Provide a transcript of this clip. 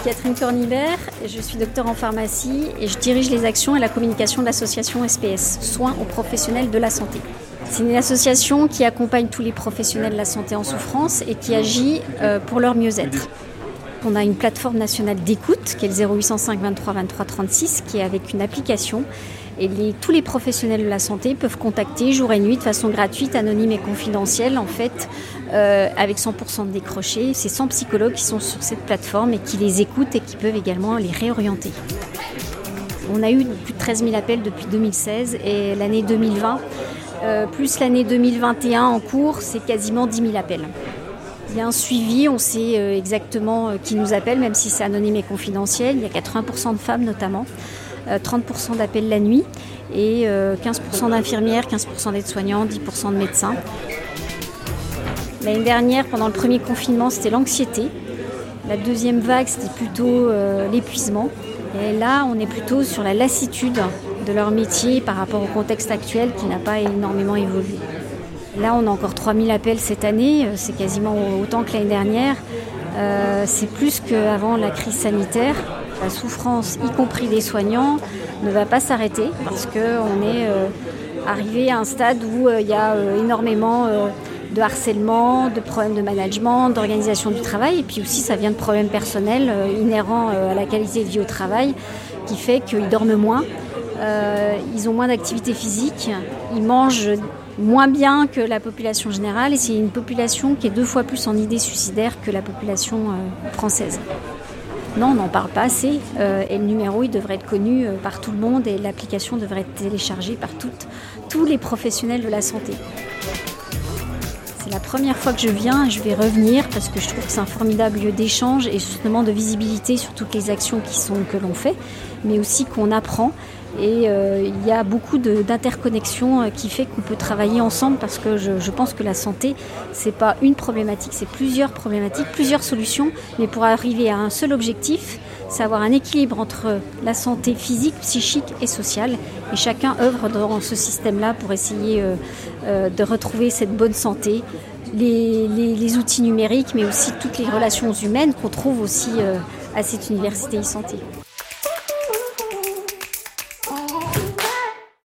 suis Catherine Cornibert, je suis docteur en pharmacie et je dirige les actions et la communication de l'association SPS, Soins aux professionnels de la santé. C'est une association qui accompagne tous les professionnels de la santé en souffrance et qui agit euh, pour leur mieux-être. On a une plateforme nationale d'écoute qui est le 0805 23 23 36 qui est avec une application et tous les professionnels de la santé peuvent contacter jour et nuit de façon gratuite, anonyme et confidentielle en fait euh, avec 100% de décroché. C'est 100 psychologues qui sont sur cette plateforme et qui les écoutent et qui peuvent également les réorienter. On a eu plus de 13 000 appels depuis 2016 et l'année 2020, euh, plus l'année 2021 en cours, c'est quasiment 10 000 appels. Il y a un suivi, on sait euh, exactement qui nous appelle, même si c'est anonyme et confidentiel. Il y a 80% de femmes notamment, 30% d'appels la nuit et 15% d'infirmières, 15% d'aides-soignants, 10% de médecins. L'année dernière, pendant le premier confinement, c'était l'anxiété. La deuxième vague, c'était plutôt euh, l'épuisement. Et là, on est plutôt sur la lassitude de leur métier par rapport au contexte actuel qui n'a pas énormément évolué. Là, on a encore 3000 appels cette année, euh, c'est quasiment autant que l'année dernière. Euh, c'est plus qu'avant la crise sanitaire. La souffrance, y compris des soignants, ne va pas s'arrêter parce qu'on est arrivé à un stade où il y a énormément de harcèlement, de problèmes de management, d'organisation du travail. Et puis aussi, ça vient de problèmes personnels euh, inhérents euh, à la qualité de vie au travail qui fait qu'ils dorment moins, euh, ils ont moins d'activité physique, ils mangent moins bien que la population générale et c'est une population qui est deux fois plus en idées suicidaires que la population française. Non, on n'en parle pas assez et le numéro il devrait être connu par tout le monde et l'application devrait être téléchargée par toutes, tous les professionnels de la santé. C'est la première fois que je viens et je vais revenir parce que je trouve que c'est un formidable lieu d'échange et justement de visibilité sur toutes les actions que l'on fait, mais aussi qu'on apprend. Et euh, il y a beaucoup d'interconnexions euh, qui fait qu'on peut travailler ensemble parce que je, je pense que la santé, c'est pas une problématique, c'est plusieurs problématiques, plusieurs solutions, mais pour arriver à un seul objectif, c'est avoir un équilibre entre la santé physique, psychique et sociale. Et chacun œuvre dans ce système-là pour essayer euh, euh, de retrouver cette bonne santé, les, outils numériques, mais aussi toutes les relations humaines qu'on trouve aussi euh, à cette université e-santé.